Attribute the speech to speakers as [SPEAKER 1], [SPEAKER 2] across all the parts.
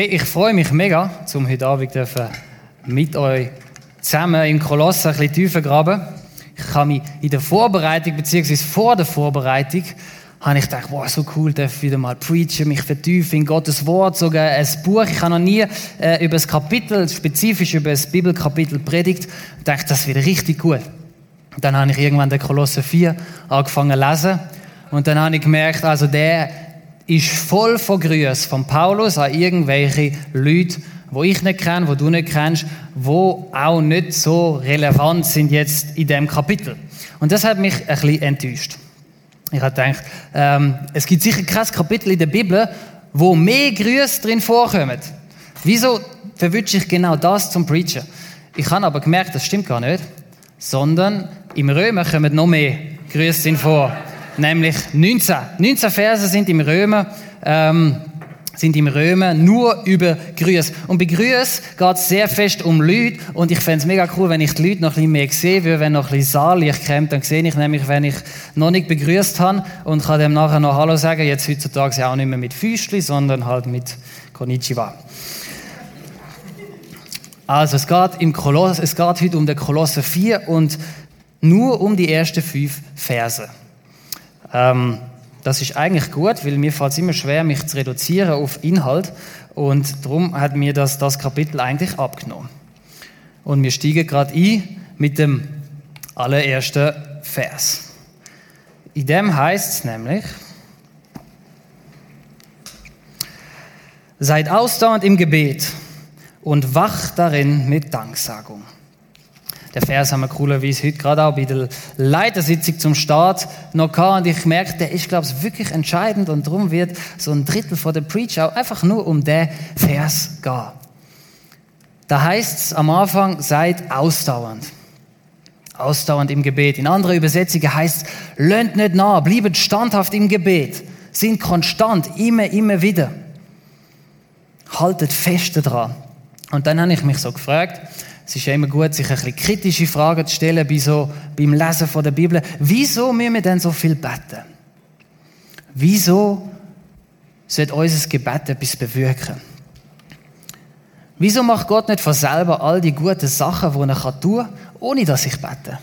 [SPEAKER 1] Hey, ich freue mich mega, zum heute Abend mit euch zusammen im Koloss ein bisschen tiefer graben. Ich habe mich in der Vorbereitung, beziehungsweise vor der Vorbereitung, habe ich gedacht, wow, so cool, darf wieder mal preachen, mich vertiefen in Gottes Wort, sogar ein Buch. Ich habe noch nie äh, über das Kapitel, spezifisch über das Bibelkapitel predigt. Ich dachte, das wird richtig gut. Dann habe ich irgendwann den Kolosse 4 angefangen zu lesen. Und dann habe ich gemerkt, also der ist voll von Grüßen von Paulus an irgendwelche Leute, wo ich nicht kenne, wo du nicht kennst, wo auch nicht so relevant sind jetzt in dem Kapitel. Und das hat mich ein bisschen enttäuscht. Ich habe gedacht, ähm, es gibt sicher kein Kapitel in der Bibel, wo mehr Grüße drin vorkommen. Wieso verwünsche ich genau das zum Preachen? Ich habe aber gemerkt, das stimmt gar nicht, sondern im Römer kommen noch mehr Grüße drin vor. Nämlich 19. 19 Verse sind im Römer, ähm, sind im Römer nur über Grüß. Und bei Grüß geht es sehr fest um Leute. Und ich fände es mega cool, wenn ich die Leute noch ein bisschen mehr sehe, würde, wenn noch ein bisschen Saallicht kommt, dann sehe ich nämlich, wenn ich noch nicht begrüßt habe und kann dem nachher noch Hallo sagen, jetzt heutzutage auch nicht mehr mit Füßli, sondern halt mit Konnichiwa. Also es geht, im Koloss, es geht heute um den Kolosse 4 und nur um die ersten fünf Verse. Ähm, das ist eigentlich gut, weil mir fällt es immer schwer, mich zu reduzieren auf Inhalt. Und darum hat mir das, das Kapitel eigentlich abgenommen. Und wir steigen gerade ein mit dem allerersten Vers. In dem heißt es nämlich, seid ausdauernd im Gebet und wacht darin mit Danksagung. Der Vers haben wir coolerweise heute gerade auch bei der Leitersitzung zum Start noch gehabt. Und ich merke, der ist, glaube ich, wirklich entscheidend. Und darum wird so ein Drittel von der Preach auch einfach nur um den Vers gehen. Da heißt es am Anfang, seid ausdauernd. Ausdauernd im Gebet. In anderen Übersetzungen heißt es, löhnt nicht nah, bliebet standhaft im Gebet. Sind konstant, immer, immer wieder. Haltet fest daran. Und dann habe ich mich so gefragt, es ist ja immer gut, sich ein bisschen kritische Fragen zu stellen bei so, beim Lesen von der Bibel. Wieso müssen wir denn so viel beten? Wieso sollte unser Gebet etwas bewirken? Wieso macht Gott nicht von selber all die guten Sachen, die er tun kann, ohne dass ich bete?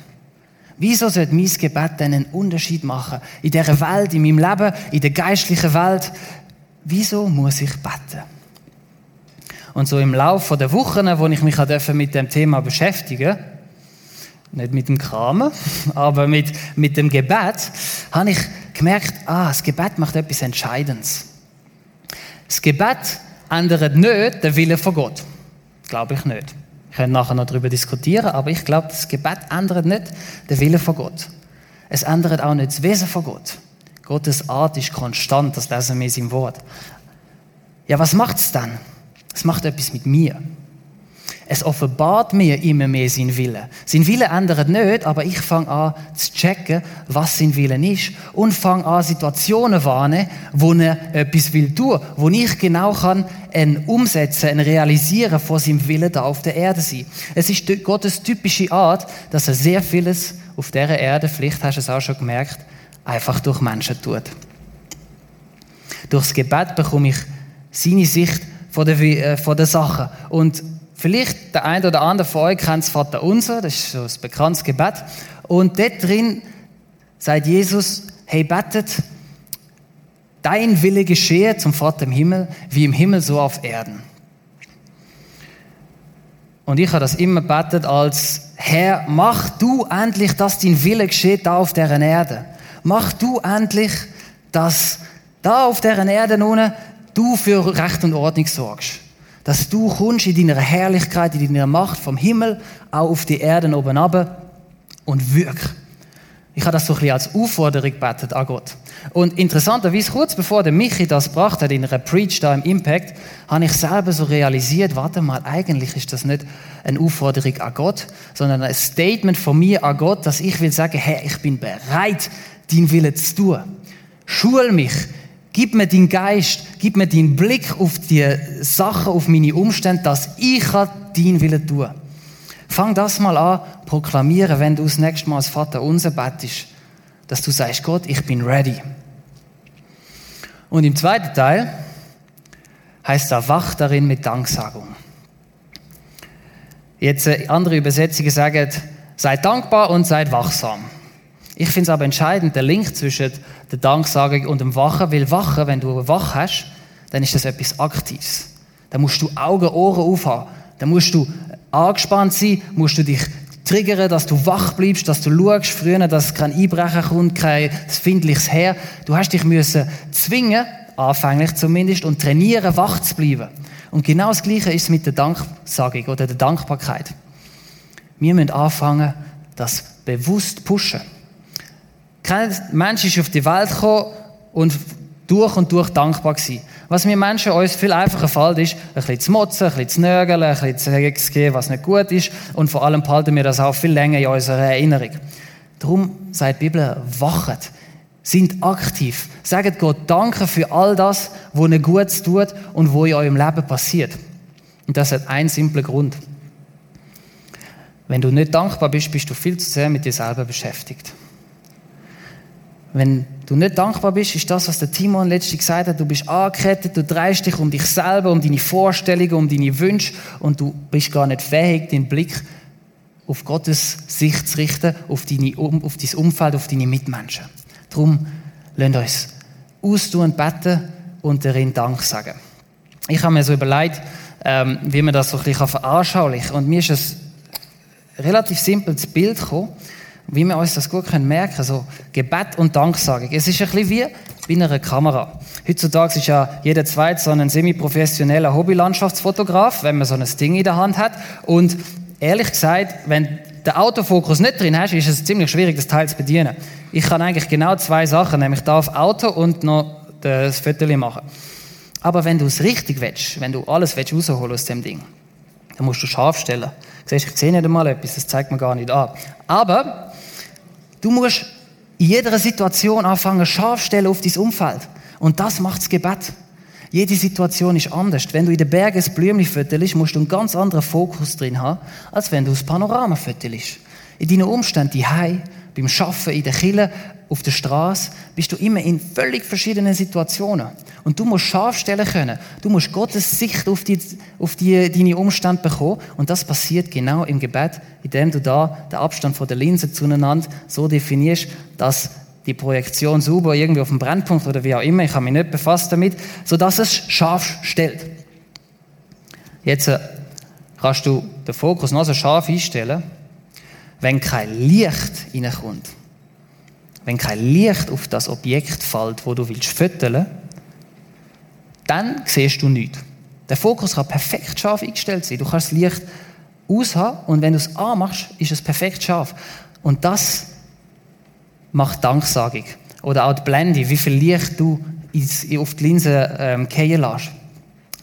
[SPEAKER 1] Wieso sollte mein Gebet einen Unterschied machen? In dieser Welt, in meinem Leben, in der geistlichen Welt? Wieso muss ich beten? Und so im Laufe der Wochen, wo ich mich mit dem Thema beschäftigen nicht mit dem Kramen, aber mit, mit dem Gebet, habe ich gemerkt, ah, das Gebet macht etwas Entscheidendes. Das Gebet ändert nicht den Willen von Gott. Glaube ich nicht. Wir können nachher noch darüber diskutieren, aber ich glaube, das Gebet ändert nicht den Willen von Gott. Es ändert auch nicht das Wesen von Gott. Gottes Art ist konstant, das lesen wir in seinem Wort. Ja, was macht es dann? Es macht etwas mit mir. Es offenbart mir immer mehr sein Wille. Sein Wille ändert nicht, aber ich fange an zu checken, was sein Wille ist und fange an Situationen wahrnehmen, wo er etwas will tun, wo ich genau kann ein umsetzen, ein realisieren von seinem Willen da auf der Erde sein. Es ist Gottes typische Art, dass er sehr vieles auf dieser Erde, vielleicht hast du es auch schon gemerkt, einfach durch Menschen tut. Durchs Gebet bekomme ich seine Sicht von der, äh, von der Sache. Und vielleicht der eine oder andere von euch kennt das Vater Unser, das ist so ein bekanntes Gebet. Und dort drin sagt Jesus, hey, betet, dein Wille geschehe zum Vater im Himmel, wie im Himmel so auf Erden. Und ich habe das immer betet als, Herr, mach du endlich, dass dein Wille geschieht da auf der Erde. Mach du endlich, dass da auf der Erde nun du für Recht und Ordnung sorgst. Dass du kommst in deiner Herrlichkeit, in deiner Macht vom Himmel auch auf die Erden oben runter und wirk. Ich habe das so ein bisschen als Aufforderung gebetet an Gott. Und interessanterweise, kurz bevor der Michi das gebracht hat in einer Preach da im Impact, habe ich selber so realisiert, warte mal, eigentlich ist das nicht eine Aufforderung an Gott, sondern ein Statement von mir an Gott, dass ich will sagen, hey, ich bin bereit, deinen Willen zu tun. Schul mich, Gib mir deinen Geist, gib mir deinen Blick auf die Sachen, auf meine Umstände, dass ich deinen Willen tun Fang das mal an, proklamieren, wenn du das nächste Mal als Vater unser bettest, dass du sagst, Gott, ich bin ready. Und im zweiten Teil heißt da, wach darin mit Danksagung. Jetzt äh, andere Übersetzungen sagen, seid dankbar und seid wachsam. Ich finde es aber entscheidend, der Link zwischen der Danksagung und dem Wachen, weil Wachen, wenn du wach hast, dann ist das etwas Aktives. Da musst du Augen, Ohren aufhaben. Da musst du angespannt sein, musst du dich triggern, dass du wach bleibst, dass du schaust, früher, dass kein Einbrechen kommt, kein findliches Herr. Du hast dich müssen zwingen, anfänglich zumindest, und trainieren, wach zu bleiben. Und genau das Gleiche ist mit der Danksagung oder der Dankbarkeit. Wir müssen anfangen, das bewusst pushen. Kein Mensch ist auf die Welt gekommen und durch und durch dankbar gewesen. Was wir Menschen uns viel einfacher fällt, ist, ein bisschen zu motzen, ein bisschen zu nörgeln, ein bisschen zu sagen, was nicht gut ist. Und vor allem behalten wir das auch viel länger in unserer Erinnerung. Darum sagt die Bibel, wachet, sind aktiv. Sagt Gott Danke für all das, was ihr Gutes tut und wo in eurem Leben passiert. Und das hat einen simplen Grund. Wenn du nicht dankbar bist, bist du viel zu sehr mit dir selber beschäftigt. Wenn du nicht dankbar bist, ist das, was der Timon letztlich gesagt hat. Du bist angekettet, du drehst dich um dich selber, um deine Vorstellungen, um deine Wünsche und du bist gar nicht fähig, den Blick auf Gottes Sicht zu richten, auf, deine, auf dein Umfeld, auf deine Mitmenschen. Darum lasst uns austun beten und darin Dank sagen. Ich habe mir so überlegt, ähm, wie man das so ein bisschen veranschaulichen kann. Und mir ist ein relativ simples Bild gekommen wie wir uns das gut merken können, so Gebet und Danksagung. Es ist ein bisschen wie bei einer Kamera. Heutzutage ist ja jeder Zweite so ein semi-professioneller Hobbylandschaftsfotograf, wenn man so ein Ding in der Hand hat. Und ehrlich gesagt, wenn der Autofokus nicht drin hast, ist es ziemlich schwierig, das Teil zu bedienen. Ich kann eigentlich genau zwei Sachen, nämlich da auf Auto und noch das Foto machen. Aber wenn du es richtig willst, wenn du alles willst rausholen aus dem Ding, dann musst du scharf stellen. Siehst, ich sehe nicht einmal etwas, das zeigt mir gar nicht an. Aber Du musst in jeder Situation anfangen, scharf stellen auf dein Umfeld. Und das macht das Gebet. Jede Situation ist anders. Wenn du in den Bergen ein Blümchen fütterst, musst du einen ganz anderen Fokus drin haben, als wenn du das Panorama fütterst. In deinen Umständen, die beim Schaffen, in der Kille, auf der Straße, bist du immer in völlig verschiedenen Situationen. Und du musst scharf stellen können. Du musst Gottes Sicht auf, die, auf die, deine Umstände bekommen. Und das passiert genau im Gebet, indem du da den Abstand von der Linse zueinander so definierst, dass die Projektion sauber irgendwie auf dem Brennpunkt oder wie auch immer, ich habe mich nicht befasst damit, sodass es scharf stellt. Jetzt äh, kannst du den Fokus noch so scharf einstellen, wenn kein Licht reinkommt wenn kein Licht auf das Objekt fällt, wo du willst fütteln, dann siehst du nichts. Der Fokus kann perfekt scharf eingestellt sein. Du kannst das Licht aushaben und wenn du es anmachst, ist es perfekt scharf. Und das macht Danksagung. Oder auch die Blende, wie viel Licht du auf die Linse ähm, lässt.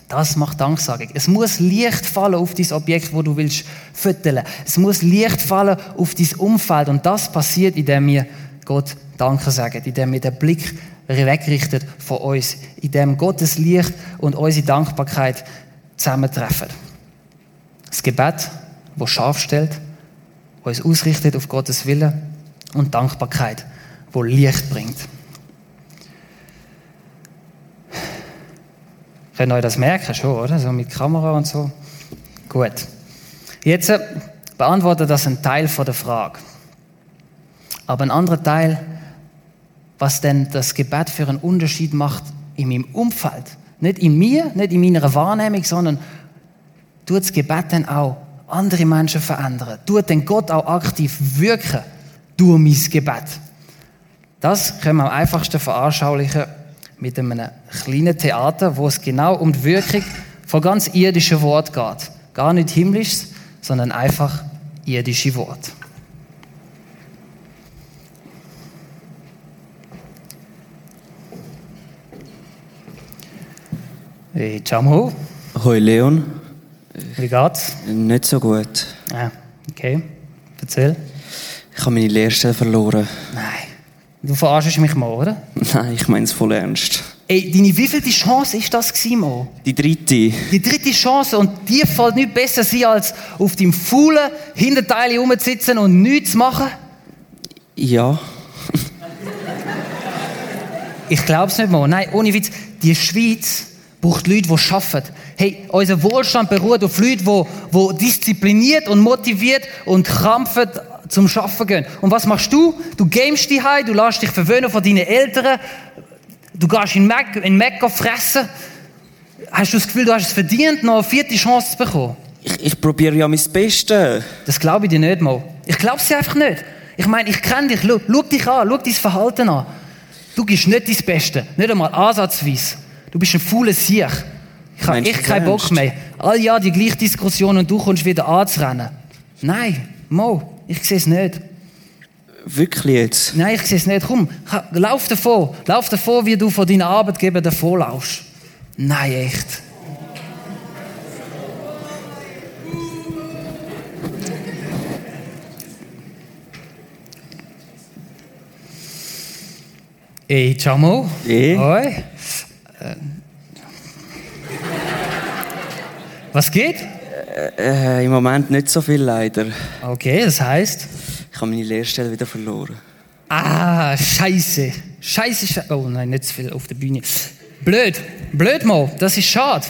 [SPEAKER 1] Das macht Danksagung. Es muss Licht fallen auf das Objekt, wo du willst fütteln. Es muss Licht fallen auf dein Umfeld. Und das passiert, indem wir Gott Danke sagen, indem wir den Blick wegrichtet von uns, indem Gottes Licht und unsere Dankbarkeit zusammentreffen. Das Gebet, das scharf stellt, uns ausrichtet auf Gottes Wille und Dankbarkeit, wo Licht bringt. Ihr euch das merken schon, oder? So mit Kamera und so. Gut. Jetzt äh, beantwortet das ein Teil von der Frage. Aber ein anderer Teil, was denn das Gebet für einen Unterschied macht in meinem Umfeld. Nicht in mir, nicht in meiner Wahrnehmung, sondern tut das Gebet dann auch andere Menschen verändern. Tut den Gott auch aktiv wirken durch mein Gebet. Das können wir am einfachsten veranschaulichen mit einem kleinen Theater, wo es genau um die Wirkung von ganz irdischen Wort geht. Gar nicht himmlisch, sondern einfach irdische Wort. Hey, Jamho.
[SPEAKER 2] Hoi Leon.
[SPEAKER 1] Wie geht's?
[SPEAKER 2] Nicht so gut.
[SPEAKER 1] Ah, okay. Erzähl.
[SPEAKER 2] Ich habe meine Lehrstelle verloren.
[SPEAKER 1] Nein. Du verarschst mich mal, oder?
[SPEAKER 2] Nein, ich meine es voll ernst.
[SPEAKER 1] Ey, deine wievielte Chance ist das gewesen, Mo?
[SPEAKER 2] Die dritte.
[SPEAKER 1] Die dritte Chance und die fällt nicht besser sein, als auf dem faulen Hinterteil rumzusitzen und nichts zu machen?
[SPEAKER 2] Ja.
[SPEAKER 1] ich glaub's nicht, Mo. Nein, ohne Witz. Die Schweiz braucht Leute, die arbeiten. Hey, unser Wohlstand beruht auf Leuten, die, die diszipliniert und motiviert und krampfend zum Schaffen gehen. Und was machst du? Du gamest dich heim, du lässt dich verwöhnen von deinen Eltern, du gehst in Mac, in Mac fressen. Hast du das Gefühl, du hast es verdient, noch eine vierte Chance zu bekommen?
[SPEAKER 2] Ich, ich probiere ja mein Bestes.
[SPEAKER 1] Das glaube ich dir nicht mal. Ich glaube es dir einfach nicht. Ich meine, ich kenne dich, schau, schau dich an, schau dein Verhalten an. Du gibst nicht dein Beste, nicht einmal ansatzweise. Du bist ein fauler Sieg. Ich habe echt keinen Bock mehr. All Jahr die gleiche Diskussion und du kommst wieder anzurennen. Nein, Mo, ich sehe es nicht.
[SPEAKER 2] Wirklich jetzt?
[SPEAKER 1] Nein, ich sehe es nicht. Komm, lauf davon. Lauf davon, wie du von deinen Arbeitgeber davon laufst. Nein, echt. Ey, ciao Mo.
[SPEAKER 2] Eh?
[SPEAKER 1] Hoi. Äh, Was geht?
[SPEAKER 2] Äh, Im Moment nicht so viel leider.
[SPEAKER 1] Okay, das heißt.
[SPEAKER 2] Ich habe meine Lehrstelle wieder verloren.
[SPEAKER 1] Ah, scheiße. Scheiße, scheiße. Oh nein, nicht zu viel auf der Bühne. Blöd. Blöd mal. Das ist schade.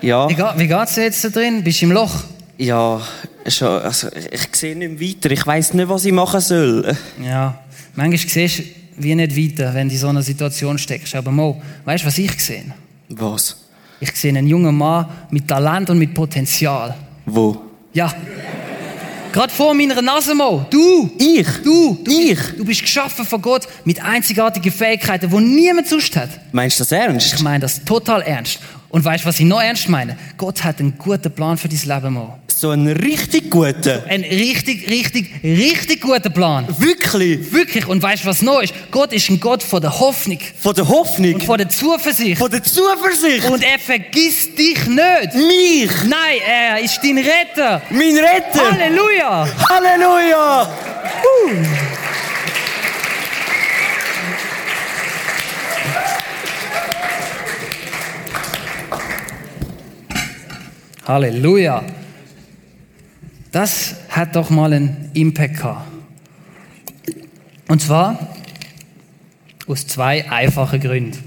[SPEAKER 2] Ja,
[SPEAKER 1] Wie, geht, wie geht's dir jetzt da drin? Bist du im Loch?
[SPEAKER 2] ja, schon, also, ich sehe nicht weiter. Ich weiß nicht, was ich machen soll.
[SPEAKER 1] Ja. Manchmal siehst du wie nicht weiter, wenn du in so einer Situation steckst. Aber Mo, weißt du, was ich sehe?
[SPEAKER 2] Was?
[SPEAKER 1] Ich sehe einen jungen Mann mit Talent und mit Potenzial.
[SPEAKER 2] Wo?
[SPEAKER 1] Ja. Gerade vor meiner Nase, Mo. Du!
[SPEAKER 2] Ich?
[SPEAKER 1] Du! Du,
[SPEAKER 2] Ich?
[SPEAKER 1] Bist, du bist geschaffen von Gott mit einzigartigen Fähigkeiten, die niemand sonst hat.
[SPEAKER 2] Meinst du das
[SPEAKER 1] Ich
[SPEAKER 2] ernst?
[SPEAKER 1] meine das total ernst. Und weißt du, was ich noch ernst meine? Gott hat einen guten Plan für dein Leben, Mo.
[SPEAKER 2] So einen richtig guten?
[SPEAKER 1] Ein richtig, richtig, richtig guter Plan.
[SPEAKER 2] Wirklich?
[SPEAKER 1] Wirklich. Und weißt du, was noch ist? Gott ist ein Gott von der Hoffnung
[SPEAKER 2] Von der Hoffnung?
[SPEAKER 1] und von der Zuversicht.
[SPEAKER 2] Von der Zuversicht?
[SPEAKER 1] Und er vergisst dich nicht.
[SPEAKER 2] Mich?
[SPEAKER 1] Nein, er ist dein Retter.
[SPEAKER 2] Mein Retter?
[SPEAKER 1] Halleluja!
[SPEAKER 2] Halleluja!
[SPEAKER 1] Halleluja! Das hat doch mal einen Impact gehabt. Und zwar aus zwei einfachen Gründen.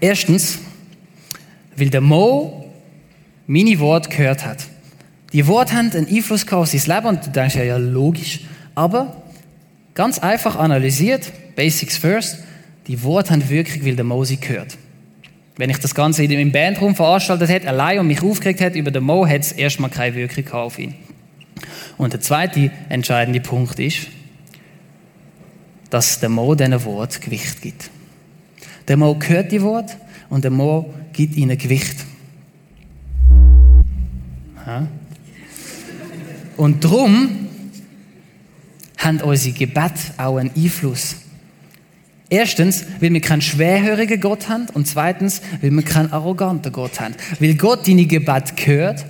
[SPEAKER 1] Erstens, weil der Mo meine Worte gehört hat. Die Worte haben einen Einfluss auf sein Leben und du denkst ja, ja logisch. Aber ganz einfach analysiert, Basics first, die Worte haben Wirkung, weil der Mo sie gehört. Wenn ich das Ganze im Bandraum veranstaltet hätte, allein und mich aufgeregt hätte über den Mo, hätte es erstmal keine Wirkung auf ihn. Und der zweite entscheidende Punkt ist, dass der Mo diesen Wort Gewicht gibt. Der Mo hört die Wort und der Mo gibt ihnen Gewicht. Und darum haben unsere Gebete auch einen Einfluss. Erstens, weil wir keinen schwerhörigen Gott haben und zweitens, weil wir keinen arroganten Gott haben. Weil Gott deine Gebet hört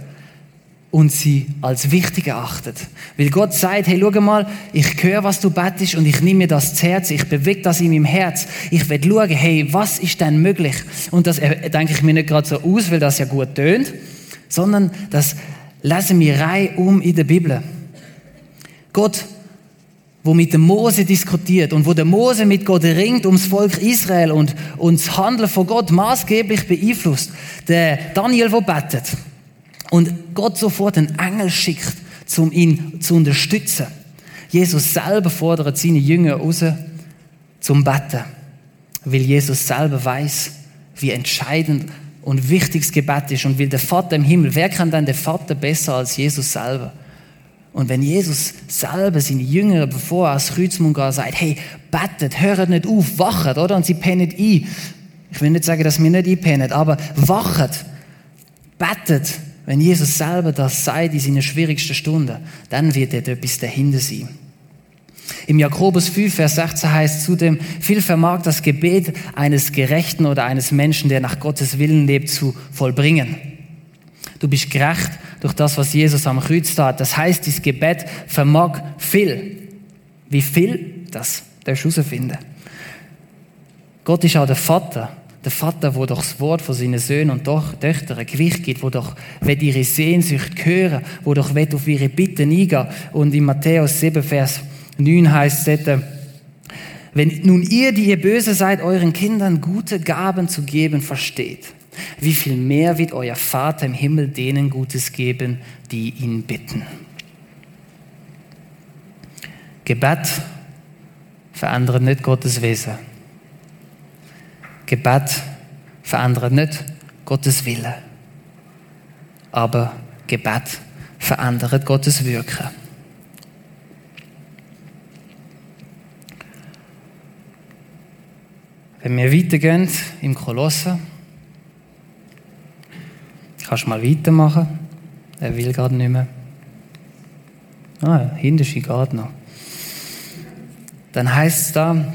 [SPEAKER 1] und sie als wichtig erachtet. Weil Gott sagt, hey, schau mal, ich höre, was du bettest und ich nehme mir das zu Herz, ich bewege das in meinem Herz. Ich will schauen, hey, was ist denn möglich? Und das äh, denke ich mir nicht gerade so aus, weil das ja gut tönt, sondern das lesen wir reihum in der Bibel. Gott wo mit dem Mose diskutiert und wo der Mose mit Gott ringt ums Volk Israel und, das Handeln von Gott maßgeblich beeinflusst. Der Daniel, wo betet. Und Gott sofort einen Engel schickt, um ihn zu unterstützen. Jesus selber fordert seine Jünger raus zum Betten. Weil Jesus selber weiß, wie entscheidend und wichtig das Gebet ist. Und weil der Vater im Himmel, wer kann denn der Vater besser als Jesus selber? Und wenn Jesus selber seine Jünger, bevor er ans Kreuzmund geht, sagt, hey, bettet, hört nicht auf, wachet, oder? Und sie pennen ein. Ich will nicht sagen, dass wir nicht einpennen, aber wachet, bettet. Wenn Jesus selber das sagt in seinen schwierigsten Stunden, dann wird dort etwas dahinter sein. Im Jakobus 5, Vers 16 heißt zudem, viel vermag das Gebet eines Gerechten oder eines Menschen, der nach Gottes Willen lebt, zu vollbringen. Du bist gerecht durch das, was Jesus am Kreuz tat. Das heißt, dieses Gebet vermag viel. Wie viel, das darfst du herausfinden. Gott ist auch der Vater. Der Vater, der doch das Wort von seinen Söhnen und doch Töchtern Gewicht gibt, wo doch ihre Sehnsucht hören, wo doch will auf ihre Bitten eingehen. Und in Matthäus 7, Vers 9 heißt es Wenn nun ihr, die ihr böse seid, euren Kindern gute Gaben zu geben versteht, wie viel mehr wird euer Vater im Himmel denen Gutes geben, die ihn bitten. Gebet verändert nicht Gottes Wesen. Gebet verändert nicht Gottes Wille. Aber Gebet verändert Gottes Wirken. Wenn wir weitergehen im Kannst du mal weitermachen. Er will gerade nicht mehr. Ah, ist gerade noch. Dann heißt es da,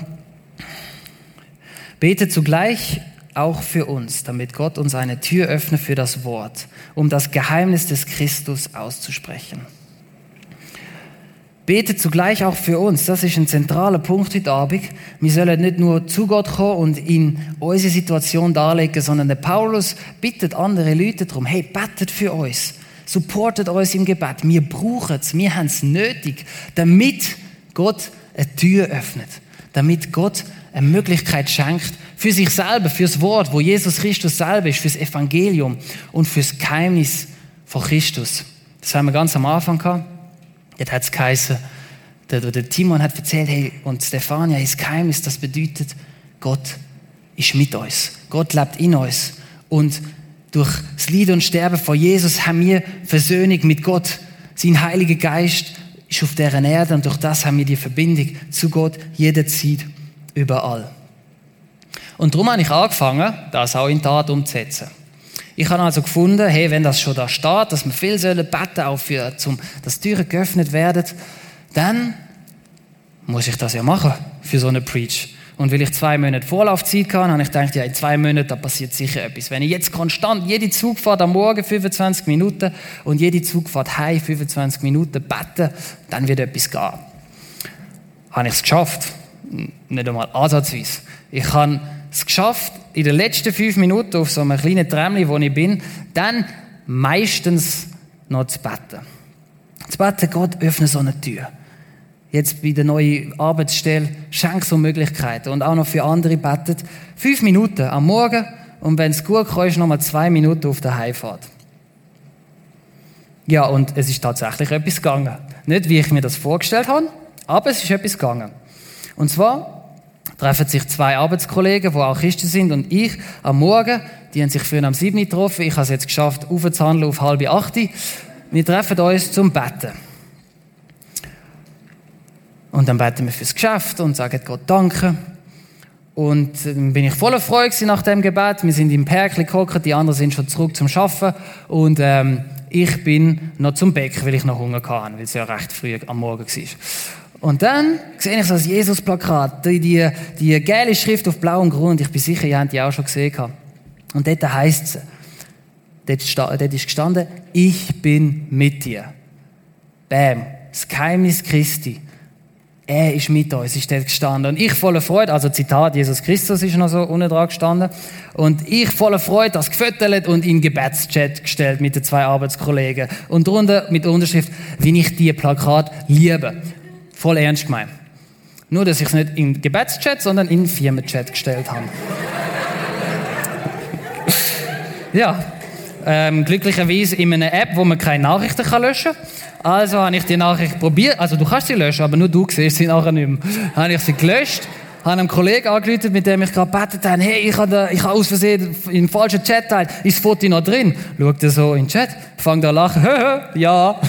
[SPEAKER 1] bete zugleich auch für uns, damit Gott uns eine Tür öffne für das Wort, um das Geheimnis des Christus auszusprechen. Betet zugleich auch für uns. Das ist ein zentraler Punkt heute Abend. Wir sollen nicht nur zu Gott kommen und in unsere Situation darlegen, sondern der Paulus bittet andere Leute darum, hey, betet für uns. Supportet uns im Gebet. Wir brauchen es, wir haben es nötig, damit Gott eine Tür öffnet. Damit Gott eine Möglichkeit schenkt für sich selber, fürs Wort, wo Jesus Christus selber ist, fürs Evangelium und fürs Geheimnis von Christus. Das haben wir ganz am Anfang gehabt. Jetzt hat es der, der Timon hat erzählt, hey, und Stefania ist Geheimnis, das bedeutet, Gott ist mit uns. Gott lebt in uns. Und durch das Leiden und Sterben von Jesus haben wir Versöhnung mit Gott. Sein Heiliger Geist ist auf deren Erde und durch das haben wir die Verbindung zu Gott jederzeit, überall. Und darum habe ich angefangen, das auch in Tat umzusetzen. Ich habe also gefunden, hey, wenn das schon da steht, dass wir viel sollen beten, auch für, zum, dass Türen geöffnet werden, dann muss ich das ja machen für so eine Preach. Und weil ich zwei Monate Vorlaufzeit hatte, habe ich gedacht, ja, in zwei Monaten, da passiert sicher etwas. Wenn ich jetzt konstant jede Zugfahrt am Morgen 25 Minuten und jede Zugfahrt heim 25 Minuten bete, dann wird etwas gehen. Habe ich es geschafft? Nicht einmal ansatzweise. Ich habe es geschafft, in den letzten fünf Minuten auf so einem kleinen Trämli, wo ich bin, dann meistens noch zu beten. Zu beten, Gott öffne so eine Tür. Jetzt bei der neuen Arbeitsstelle, schenk so Möglichkeiten. Und auch noch für andere betet. Fünf Minuten am Morgen und wenn es gut kommt, noch mal zwei Minuten auf der Heimfahrt. Ja, und es ist tatsächlich etwas gegangen. Nicht, wie ich mir das vorgestellt habe, aber es ist etwas gegangen. Und zwar treffen sich zwei Arbeitskollegen, die auch Christen sind, und ich am Morgen. Die haben sich früher am 7. getroffen. Ich habe es jetzt geschafft, aufzuhandeln auf halb acht. Wir treffen uns zum Betten. Und dann beten wir fürs Geschäft und sagen Gott Danke. Und dann bin ich voller Freude nach dem Gebet. Wir sind im Perkli gehockt, die anderen sind schon zurück zum Schaffen und ähm, ich bin noch zum Bäcker, weil ich noch Hunger hatte, weil es ja recht früh am Morgen war. Und dann sehe ich so das Jesus-Plakat, die, die, die gelbe Schrift auf blauem Grund. Ich bin sicher, ihr habt die auch schon gesehen. Und dort heißt es, dort, dort ist gestanden, ich bin mit dir. Bam. Das Geheimnis Christi. Er ist mit uns, ist dort gestanden. Und ich voller Freude, also Zitat, Jesus Christus ist noch so unten dran gestanden. Und ich voller Freude das gefüttert und in Gebetschat gestellt mit den zwei Arbeitskollegen. Und drunter mit der Unterschrift, wie ich die Plakat liebe. Voll ernst gemeint. Nur, dass ich es nicht in Gebetschat, sondern in Firmenchat gestellt habe. ja, ähm, glücklicherweise in einer App, wo man keine Nachrichten kann löschen kann. Also habe ich die Nachricht probiert. Also du kannst sie löschen, aber nur du siehst sie nachher nicht mehr. Habe ich sie gelöscht, habe einem Kollegen angerufen, mit dem ich gerade gebetet habe, hey, ich habe, ich habe aus Versehen im falschen Chat teilt, ist das Foto noch drin? Schaut er so in den Chat, fängt an zu lachen, ja.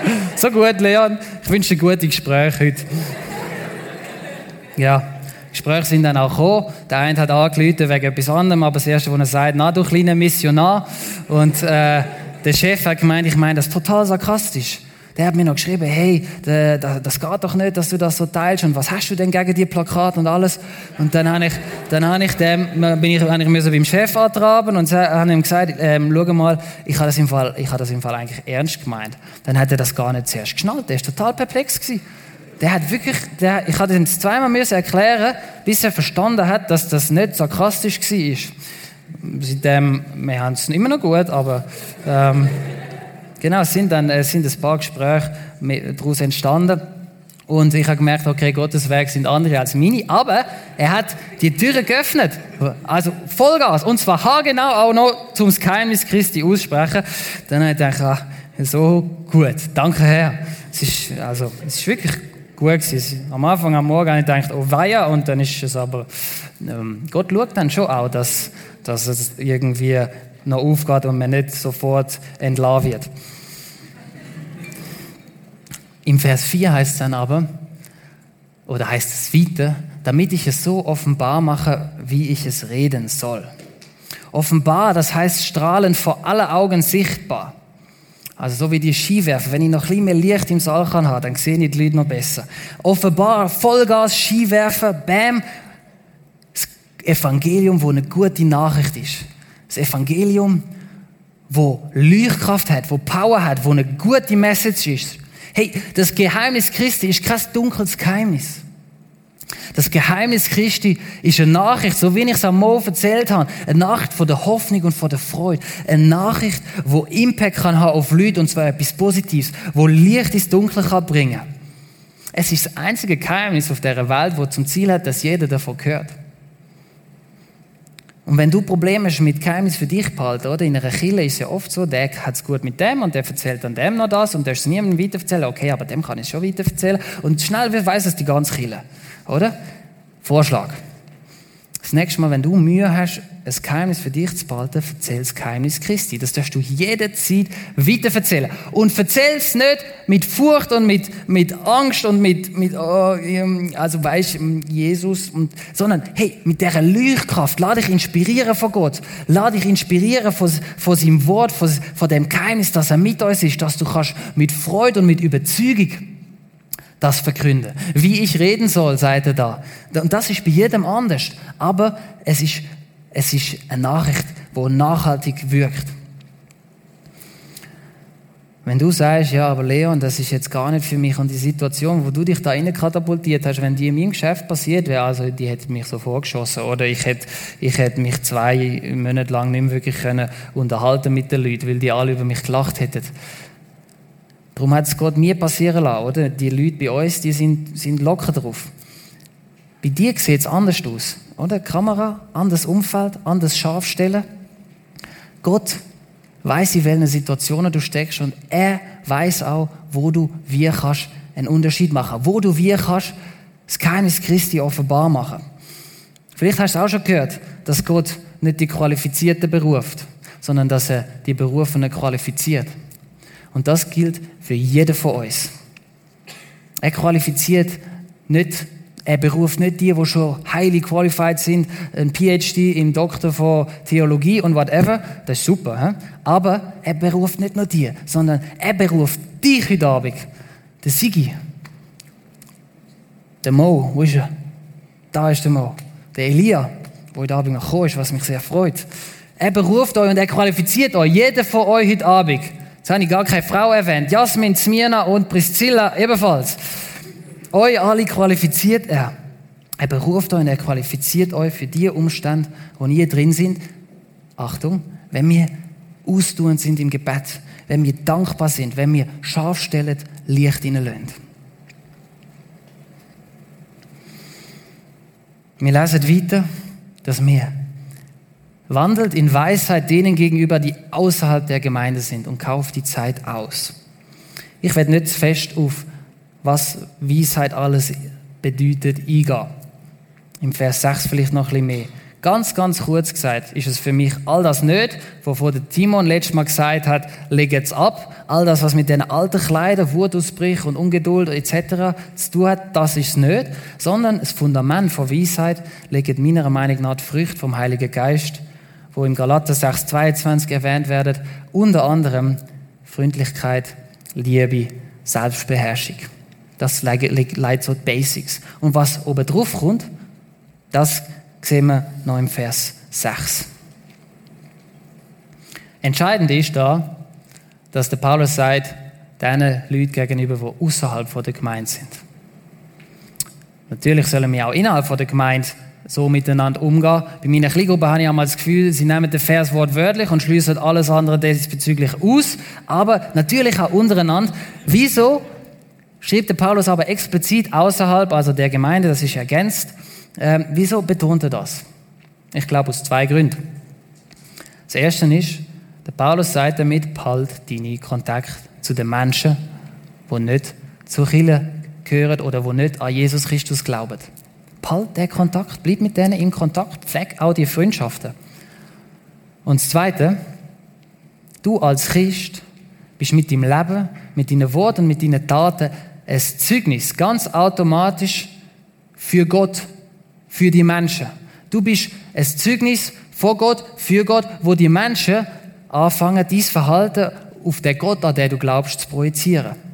[SPEAKER 1] so gut, Leon. Ich wünsche dir gute Gespräche heute. Ja, Gespräche sind dann auch gekommen. Der eine hat angerufen wegen etwas anderem, aber das Erste, was er sagt, na, du kleiner Missionar. Und äh, der Chef hat gemeint, ich meine das total sarkastisch der hat mir noch geschrieben, hey, das geht doch nicht, dass du das so teilst und was hast du denn gegen die Plakate und alles? Und dann habe ich, dann habe ich dem, bin ich, habe ich beim Chef antraben und habe ihm gesagt, ähm, schau mal, ich habe das im Fall, ich habe das im Fall eigentlich ernst gemeint. Dann hat er das gar nicht zuerst geschnallt, der ist total perplex gewesen. Der hat wirklich, der, ich hatte ihm zweimal müssen erklären, bis er verstanden hat, dass das nicht sarkastisch war. Seitdem, wir haben es immer noch gut, aber, ähm, Genau, es sind dann es sind ein paar Gespräche daraus entstanden. Und ich habe gemerkt, okay, Gottes Weg sind andere als meine. Aber er hat die Türen geöffnet. Also Vollgas. Und zwar haargenau auch noch zum Geheimnis Christi aussprechen. Dann habe ich gedacht, ah, so gut. Danke, Herr. Es ist, also, es ist wirklich gut gewesen. Am Anfang am Morgen habe ich gedacht, oh weia. Und dann ist es aber, ähm, Gott schaut dann schon auch, dass, dass es irgendwie noch aufgeht und man nicht sofort entlassen wird. Im Vers 4 heißt es dann aber, oder heißt es weiter, damit ich es so offenbar mache, wie ich es reden soll. Offenbar, das heißt strahlend vor aller Augen sichtbar. Also so wie die Skiwerfer. Wenn ich noch ein bisschen mehr Licht im Saal kann dann sehe ich die Leute noch besser. Offenbar, Vollgas, Skiwerfer, bam. Das Evangelium, wo eine gute Nachricht ist. Das Evangelium, wo Leuchtkraft hat, wo Power hat, wo eine gute Message ist. Hey, das Geheimnis Christi ist kein dunkles Geheimnis. Das Geheimnis Christi ist eine Nachricht, so wie ich es am Morgen erzählt habe, eine Nachricht von der Hoffnung und von der Freude. Eine Nachricht, wo Impact kann haben auf Leute, und zwar etwas Positives, wo Licht ins Dunkle kann bringen. Es ist das einzige Geheimnis auf dieser Welt, wo zum Ziel hat, dass jeder davon gehört. Und wenn du Probleme hast mit Geheimnis für dich behalten, oder? In einer Kille ist es ja oft so, der hat es gut mit dem und der erzählt dann dem noch das und der ist es niemandem weitererzählen. Okay, aber dem kann ich schon weitererzählen. Und schnell weiß es die ganze Kille. Oder? Vorschlag. Das nächste Mal, wenn du Mühe hast, ein Geheimnis für dich zu behalten, erzähl das Geheimnis Christi. Das darfst du jederzeit weiter erzählen. Und erzähl es nicht mit Furcht und mit, mit Angst und mit, mit oh, also weißt Jesus, und, sondern hey, mit dieser Leuchtkraft, lade dich inspirieren von Gott. Lade dich inspirieren von, von seinem Wort, von, von dem Geheimnis, dass er mit uns ist, dass du kannst mit Freude und mit Überzeugung das verkünden. Wie ich reden soll, seid ihr da. Und das ist bei jedem anders. Aber es ist, es ist eine Nachricht, die nachhaltig wirkt. Wenn du sagst, ja, aber Leon, das ist jetzt gar nicht für mich und die Situation, wo du dich da rein katapultiert hast, wenn die in meinem Geschäft passiert wäre, also die hätte mich so vorgeschossen oder ich hätte, ich hätte mich zwei Monate lang nicht mehr wirklich können unterhalten mit den Leuten, weil die alle über mich gelacht hätten. Darum hat es Gott nie passieren lassen, oder? Die Leute bei uns, die sind, sind locker drauf. Bei dir sieht es anders aus, oder? Kamera, anderes Umfeld, anderes Scharfstellen. Gott weiß, in welchen Situationen du steckst und er weiß auch, wo du wie kannst einen Unterschied machen, wo du wie kannst das Geheimnis Christi offenbar machen. Vielleicht hast du auch schon gehört, dass Gott nicht die Qualifizierten beruft, sondern dass er die Berufenen qualifiziert. Und das gilt für jeden von uns. Er qualifiziert nicht, er beruft nicht die, die schon highly qualified sind, ein PhD im Doktor von Theologie und whatever. Das ist super. He? Aber er beruft nicht nur die, sondern er beruft dich heute Abend. Der Sigi. Der Mo, wo ist er? Da ist der Mo. Der Elia, wo heute Abend noch gekommen ist, was mich sehr freut. Er beruft euch und er qualifiziert euch, jeder von euch heute Abend Jetzt habe ich gar keine Frau erwähnt. Jasmin, Smyrna und Priscilla ebenfalls. Euch alle qualifiziert er. Er beruft euch und er qualifiziert euch für die Umstände, wo ihr drin sind. Achtung, wenn wir austuend sind im Gebet, wenn wir dankbar sind, wenn wir scharf stellen, Licht hineinlassen. Wir lesen weiter, dass wir Wandelt in Weisheit denen gegenüber, die außerhalb der Gemeinde sind und kauft die Zeit aus. Ich werde nicht fest auf, was Weisheit alles bedeutet, eingehen. Im Vers 6 vielleicht noch ein bisschen mehr. Ganz, ganz kurz gesagt, ist es für mich all das nicht, wovon der Timon letztes Mal gesagt hat, leg jetzt ab. All das, was mit den alten Kleidern, Wutausbrüche und Ungeduld etc. zu tun hat, das ist es nicht. Sondern das Fundament von Weisheit legt meiner Meinung nach die Früchte vom Heiligen Geist wo im Galater 6, 22 erwähnt werden, unter anderem Freundlichkeit, Liebe, Selbstbeherrschung. Das leitet so die Basics. Und was oben drauf kommt, das sehen wir noch im Vers 6. Entscheidend ist da, dass der Paulus sagt, diesen Leuten gegenüber, die außerhalb der Gemeinde sind. Natürlich sollen wir auch innerhalb der Gemeinde so miteinander umgehen. Bei meiner Kleingruppe habe ich einmal das Gefühl, sie nehmen den Vers wortwörtlich und schließen alles andere diesbezüglich aus. Aber natürlich auch untereinander. Wieso schreibt der Paulus aber explizit außerhalb, also der Gemeinde, das ist ergänzt. Ähm, wieso betont er das? Ich glaube aus zwei Gründen. Das erste ist, der Paulus sagt damit, behalt deine Kontakt zu den Menschen, die nicht zur Kirche gehören oder die nicht an Jesus Christus glauben. Behalt den Kontakt, bleib mit denen in Kontakt, pfleg auch die Freundschaften. Und das Zweite, du als Christ bist mit deinem Leben, mit deinen Worten mit deinen Taten ein Zeugnis, ganz automatisch für Gott, für die Menschen. Du bist ein Zeugnis vor Gott, für Gott, wo die Menschen anfangen, dein Verhalten auf den Gott, an den du glaubst, zu projizieren.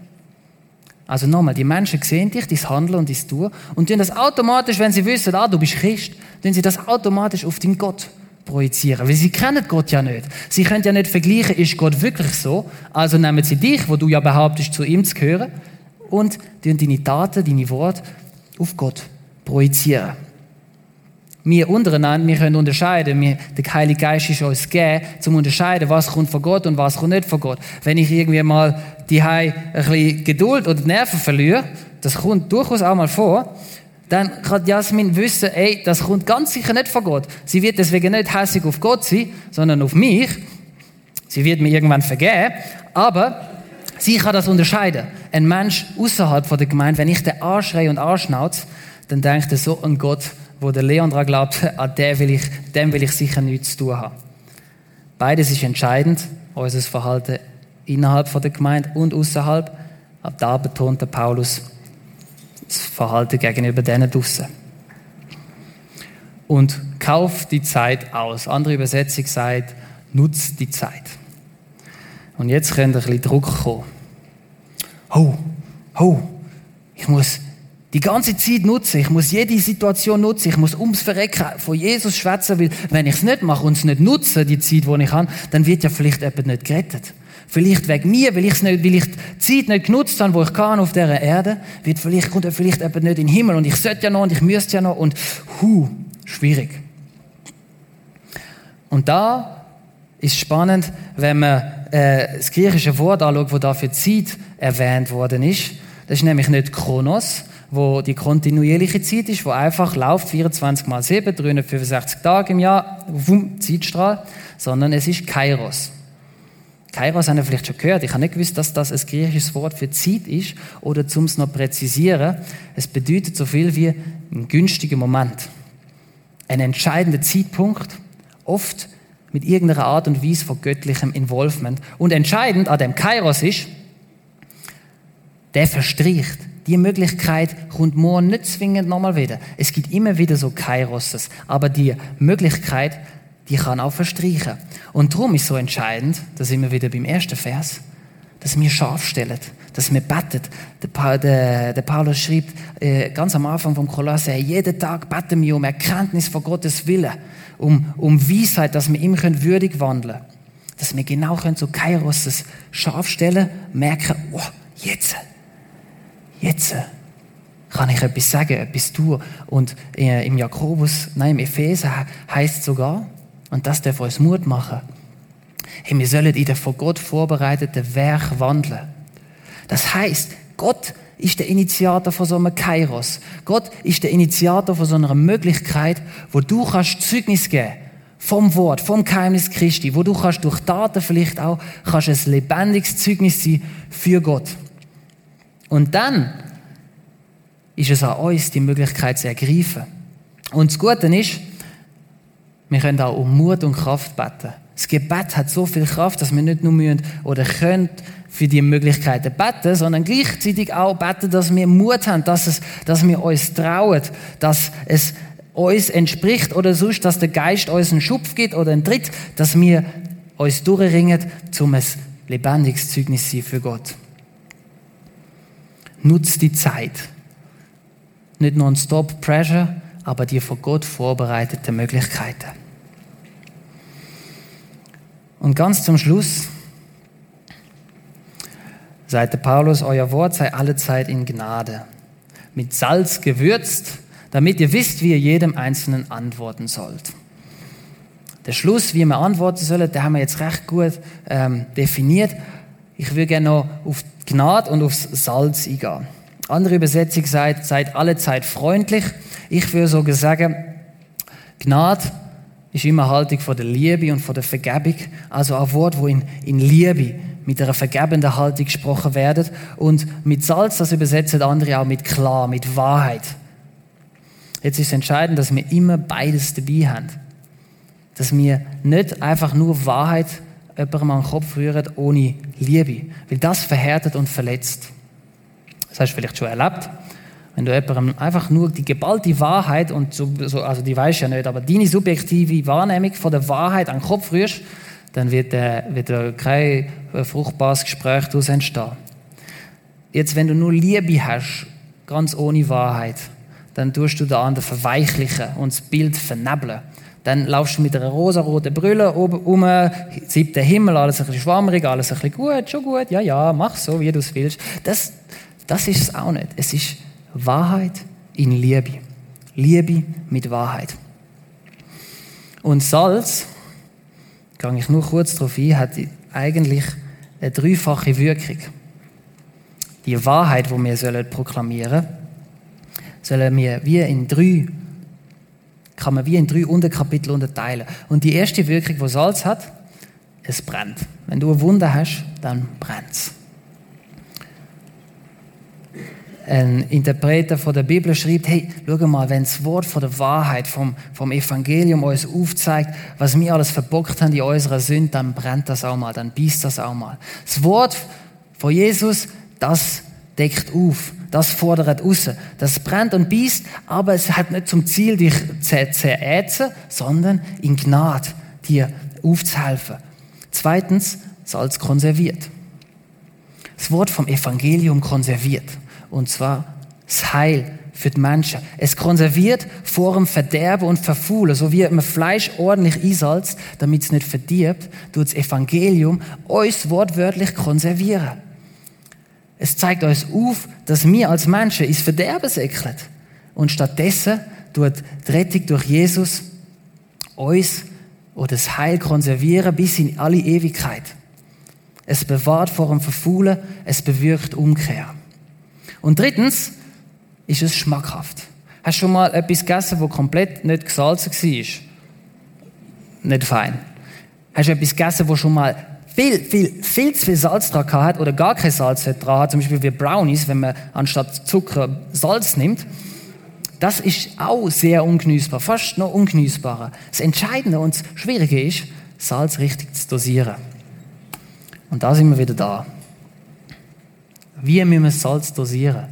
[SPEAKER 1] Also nochmal, die Menschen sehen dich, dein Handeln und dein Tun und tun das automatisch, wenn sie wissen, ah, du bist Christ, tun sie das automatisch auf den Gott projizieren, weil sie kennen Gott ja nicht. Sie können ja nicht vergleichen, ist Gott wirklich so? Also nehmen sie dich, wo du ja behauptest, zu ihm zu gehören, und tun deine Taten, deine Worte auf Gott projizieren. Wir untereinander, wir können unterscheiden, wir, der Heilige Geist ist uns gegeben, zum unterscheiden, was kommt von Gott und was kommt nicht von Gott. Wenn ich irgendwie mal die ein bisschen Geduld oder Nerven verliere, das kommt durchaus auch mal vor, dann kann Jasmin wissen, ey, das kommt ganz sicher nicht von Gott. Sie wird deswegen nicht hässlich auf Gott sein, sondern auf mich. Sie wird mir irgendwann vergeben, aber sie kann das unterscheiden. Ein Mensch außerhalb der Gemeinde, wenn ich den anschreie und anschnauze, dann denkt er so an Gott, wo der Leon daran glaubt, an dem will ich, dem will ich sicher nichts zu tun haben. Beides ist entscheidend, unser Verhalten innerhalb der Gemeinde und außerhalb. Ab da betont der Paulus, das Verhalten gegenüber denen draussen. Und kauf die Zeit aus. Andere Übersetzung sagt, nutz die Zeit. Und jetzt könnte ein bisschen Druck kommen. Oh, oh, ich muss die ganze Zeit nutzen. Ich muss jede Situation nutzen. Ich muss ums Verrecken von Jesus schwätzen, weil wenn ich es nicht mache und es nicht nutze, die Zeit, die ich habe, dann wird ja vielleicht jemand nicht gerettet. Vielleicht wegen mir, weil ich es nicht, weil ich die Zeit nicht genutzt habe, wo ich kann auf dieser Erde, wird vielleicht, kommt er vielleicht jemand nicht in den Himmel und ich sollte ja noch und ich müsste ja noch und hu, schwierig. Und da ist spannend, wenn man äh, das griechische Wort anschaut, wo da für Zeit erwähnt worden ist. Das ist nämlich nicht Chronos, wo die kontinuierliche Zeit ist, wo einfach läuft 24 mal 7, 365 Tage im Jahr, wum, Zeitstrahl, sondern es ist Kairos. Kairos haben wir vielleicht schon gehört. Ich habe nicht gewusst, dass das ein griechisches Wort für Zeit ist oder zum es noch präzisieren. Es bedeutet so viel wie ein günstiger Moment. Ein entscheidender Zeitpunkt, oft mit irgendeiner Art und Weise von göttlichem Involvement. Und entscheidend an dem Kairos ist, der verstricht. Die Möglichkeit kommt morgen nicht zwingend nochmal wieder. Es gibt immer wieder so Kairoses, aber die Möglichkeit, die kann auch verstreichen. Und darum ist so entscheidend, da sind wir wieder beim ersten Vers, dass wir scharf stellen, dass wir beten. Der, pa der, der Paulus schreibt äh, ganz am Anfang vom Kolosser, jeden Tag beten wir um Erkenntnis von Gottes Wille, um, um Weisheit, dass wir ihm können würdig wandeln Dass wir genau können so Kairoses scharf stellen, merken, oh, jetzt, jetzt kann ich etwas sagen, etwas tun. Und äh, im Jakobus, nein, im Epheser heißt sogar, und das darf uns Mut machen, hey, wir sollen in der von Gott vorbereiteten Werk wandeln. Das heißt, Gott ist der Initiator von so einem Kairos. Gott ist der Initiator von so einer Möglichkeit, wo du kannst Zeugnis geben vom Wort, vom Geheimnis Christi, wo du kannst durch Taten vielleicht auch kannst ein lebendiges Zeugnis sein für Gott. Und dann ist es an uns, die Möglichkeit zu ergreifen. Und das Gute ist, wir können auch um Mut und Kraft beten. Das Gebet hat so viel Kraft, dass wir nicht nur müssen oder können für die Möglichkeiten beten, sondern gleichzeitig auch beten, dass wir Mut haben, dass, es, dass wir uns trauen, dass es uns entspricht oder sonst, dass der Geist uns einen Schupf gibt oder einen Tritt, dass wir uns durchringen, um ein lebendiges Zeugnis zu sein für Gott. Nutzt die Zeit. Nicht nur ein Stop Pressure, aber die von Gott vorbereiteten Möglichkeiten. Und ganz zum Schluss sagt der Paulus, euer Wort sei alle Zeit in Gnade, mit Salz gewürzt, damit ihr wisst, wie ihr jedem Einzelnen antworten sollt. Der Schluss, wie wir antworten sollen, den haben wir jetzt recht gut ähm, definiert. Ich würde gerne noch auf Gnade und aufs Salz eingehen. Andere Übersetzung sagt, seid alle Zeit freundlich. Ich würde sogar sagen, Gnade ist immer Haltung von der Liebe und von der Vergebung. Also ein Wort, wo in, in Liebe mit einer vergebenden Haltung gesprochen werden. Und mit Salz, das übersetzen andere auch mit klar, mit Wahrheit. Jetzt ist entscheidend, dass wir immer beides dabei haben. Dass wir nicht einfach nur Wahrheit jemandem an den Kopf rühren ohne Liebe. Weil das verhärtet und verletzt. Das hast du vielleicht schon erlebt. Wenn du jemandem einfach nur die geballte Wahrheit und so, also die weiß ja nicht, aber deine subjektive Wahrnehmung von der Wahrheit an den Kopf rührst, dann wird, äh, wird äh, kein fruchtbares Gespräch daraus entstehen. Jetzt, wenn du nur Liebe hast, ganz ohne Wahrheit, dann tust du den anderen verweichlichen und das Bild vernebeln. Dann laufst du mit einer rosaroten Brille oben um, sieht der Himmel, alles ein bisschen schwammerig, alles ein bisschen gut, schon gut, ja, ja, mach so, wie du es willst. Das, das ist es auch nicht. Es ist Wahrheit in Liebe. Liebe mit Wahrheit. Und Salz, gehe ich nur kurz darauf ein, hat eigentlich eine dreifache Wirkung. Die Wahrheit, die wir proklamieren sollen, sollen wir wie in drei, kann man wie in drei Unterkapitel unterteilen. Und die erste Wirkung, die Salz hat, es brennt. Wenn du eine Wunde hast, dann brennt es. Ein Interpreter von der Bibel schreibt, hey, schau mal, wenn das Wort von der Wahrheit, vom, vom Evangelium uns aufzeigt, was wir alles verbockt haben in unserer Sünde, dann brennt das auch mal, dann beißt das auch mal. Das Wort von Jesus, das deckt auf das fordert raus. Das brennt und beißt, aber es hat nicht zum Ziel, dich zu zerätzen, sondern in Gnade dir aufzuhelfen. Zweitens, Salz konserviert. Das Wort vom Evangelium konserviert. Und zwar das Heil für die Menschen. Es konserviert vor dem Verderben und Verfuhlen. So wie man Fleisch ordentlich einsalzt, damit es nicht verdirbt, tut das Evangelium uns wortwörtlich konservieren. Es zeigt uns auf, dass wir als Menschen ins Verderben säckeln. Und stattdessen tut die Rettung durch Jesus uns oder das Heil konservieren bis in alle Ewigkeit. Es bewahrt vor dem Verfaulen, es bewirkt Umkehr. Und drittens ist es schmackhaft. Hast du schon mal etwas gegessen, das komplett nicht gesalzen war? Nicht fein. Hast du etwas gegessen, das schon mal viel, viel, viel zu viel Salz dran hat oder gar kein Salz dran hat, zum Beispiel wie Brownies, wenn man anstatt Zucker Salz nimmt, das ist auch sehr ungenießbar, fast noch ungenießbarer. Das Entscheidende und das Schwierige ist, Salz richtig zu dosieren. Und da sind wir wieder da. Wie müssen wir Salz dosieren?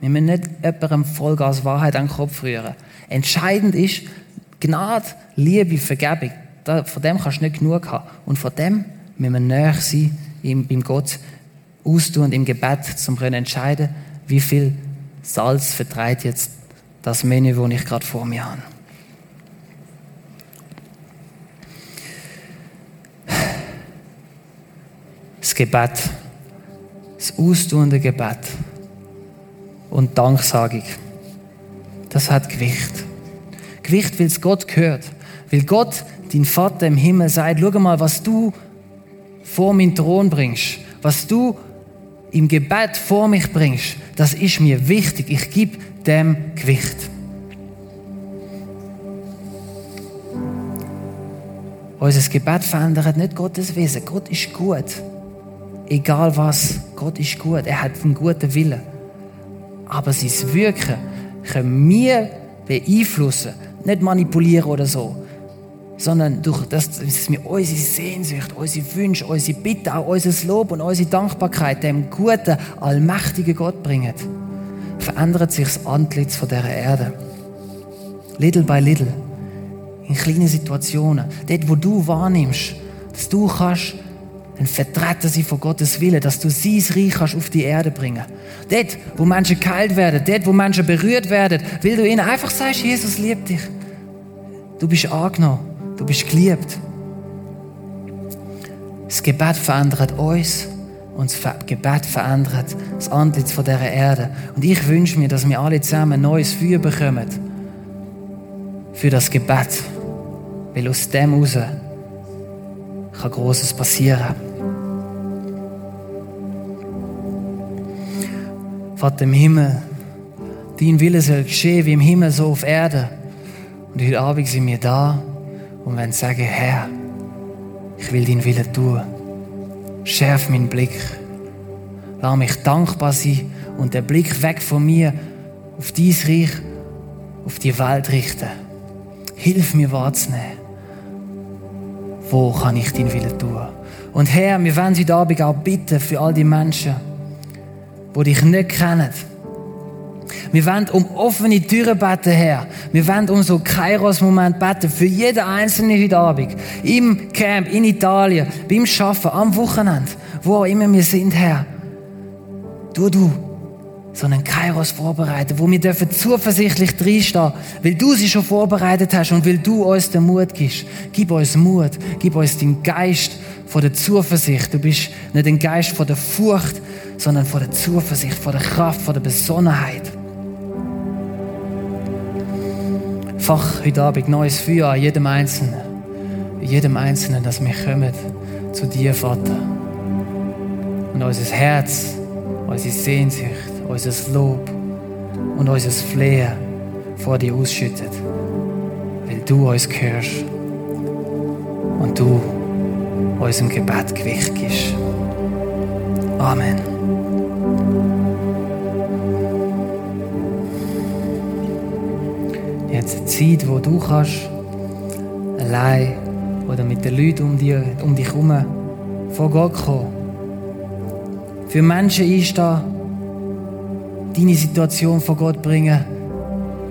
[SPEAKER 1] Wir müssen nicht jemandem Vollgas Wahrheit an den Kopf rühren. Entscheidend ist Gnade, Liebe, Vergebung. von dem kannst du nicht genug haben. Und von dem müssen wir näher sein, beim Gott austun und im Gebet, zum können entscheiden, wie viel Salz vertreibt jetzt das Menü, das ich gerade vor mir habe. Das Gebet, das austuende Gebet und Danksagung, das hat Gewicht. Gewicht, weil es Gott gehört. Weil Gott, dein Vater im Himmel, sagt, schau mal, was du vor meinen Thron bringst, was du im Gebet vor mich bringst, das ist mir wichtig. Ich gebe dem Gewicht. Unser Gebet verändert nicht Gottes Wesen. Gott ist gut. Egal was, Gott ist gut. Er hat einen guten Willen. Aber sein Wirken können wir beeinflussen, nicht manipulieren oder so sondern durch das, dass wir unsere Sehnsucht, unsere Wünsche, unsere Bitte, auch unser Lob und unsere Dankbarkeit dem guten, allmächtigen Gott bringen, verändert sich das Antlitz von dieser Erde. Little by little. In kleinen Situationen. Dort, wo du wahrnimmst, dass du kannst ein Vertreter sein von Gottes Wille, dass du sein Reich kannst auf die Erde bringen. Dort, wo Menschen geheilt werden, dort, wo Menschen berührt werden, weil du ihnen einfach sagst, Jesus liebt dich. Du bist angenommen. Du bist geliebt. Das Gebet verändert uns und das Gebet verändert das Antlitz von dieser Erde. Und ich wünsche mir, dass wir alle zusammen ein neues Feuer bekommen für das Gebet. Weil aus dem heraus kann Großes passieren. Vater im Himmel, dein Wille soll geschehen wie im Himmel, so auf Erde. Und heute Abend sind wir da und werden sagen, Herr, ich will deinen Willen tun. Schärf meinen Blick. Lass mich dankbar sein und den Blick weg von mir auf dein Reich, auf die Welt richten. Hilf mir wahrzunehmen. Wo kann ich deinen Willen tun? Und Herr, wir wollen heute Abend auch bitten für all die Menschen, die dich nicht kennen. Wir wollen um offene Türen beten, Herr. Wir wollen um so Kairos-Moment beten für jeden Einzelnen heute Abend. Im Camp, in Italien, beim Schaffen, am Wochenende, wo auch immer wir sind, Herr. Du, du, so einen Kairos vorbereiten, wo wir dürfen zuversichtlich drinstehen, weil du sie schon vorbereitet hast und weil du uns den Mut gibst. Gib uns Mut, gib uns den Geist von der Zuversicht. Du bist nicht ein Geist von der Furcht, sondern von der Zuversicht, von der Kraft, von der Besonnenheit. Fach heute Abend neues Feuer an jedem Einzelnen. Jedem Einzelnen, dass wir kommen zu dir, Vater. Und unser Herz, unsere Sehnsucht, unser Lob und unser Flehen vor dir ausschüttet. Weil du uns gehörst und du unserem Gebet Gewicht gibst. Amen. Jetzt eine Zeit, wo du kannst, allein oder mit den Leuten um, dir, um dich herum vor Gott kommen. Für Menschen einstehen, deine Situation vor Gott bringen,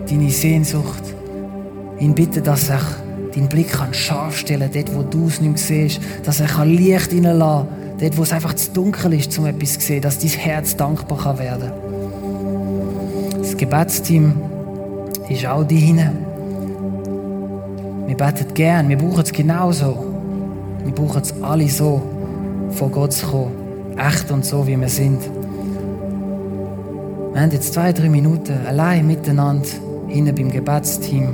[SPEAKER 1] deine Sehnsucht. Ihn bitten, dass er deinen Blick kann scharf stellen dort wo du es nicht mehr siehst, dass er kann Licht reinlassen kann, dort wo es einfach zu dunkel ist, um etwas zu sehen, dass dein Herz dankbar kann werden Das Gebetsteam ist auch die hinein. Wir beten gern, wir brauchen es genauso. Wir brauchen es alle so, vor Gott zu kommen. Echt und so, wie wir sind. Wir haben jetzt zwei, drei Minuten allein miteinander hinten beim Gebetsteam.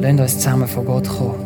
[SPEAKER 1] Lasst uns zusammen vor Gott kommen.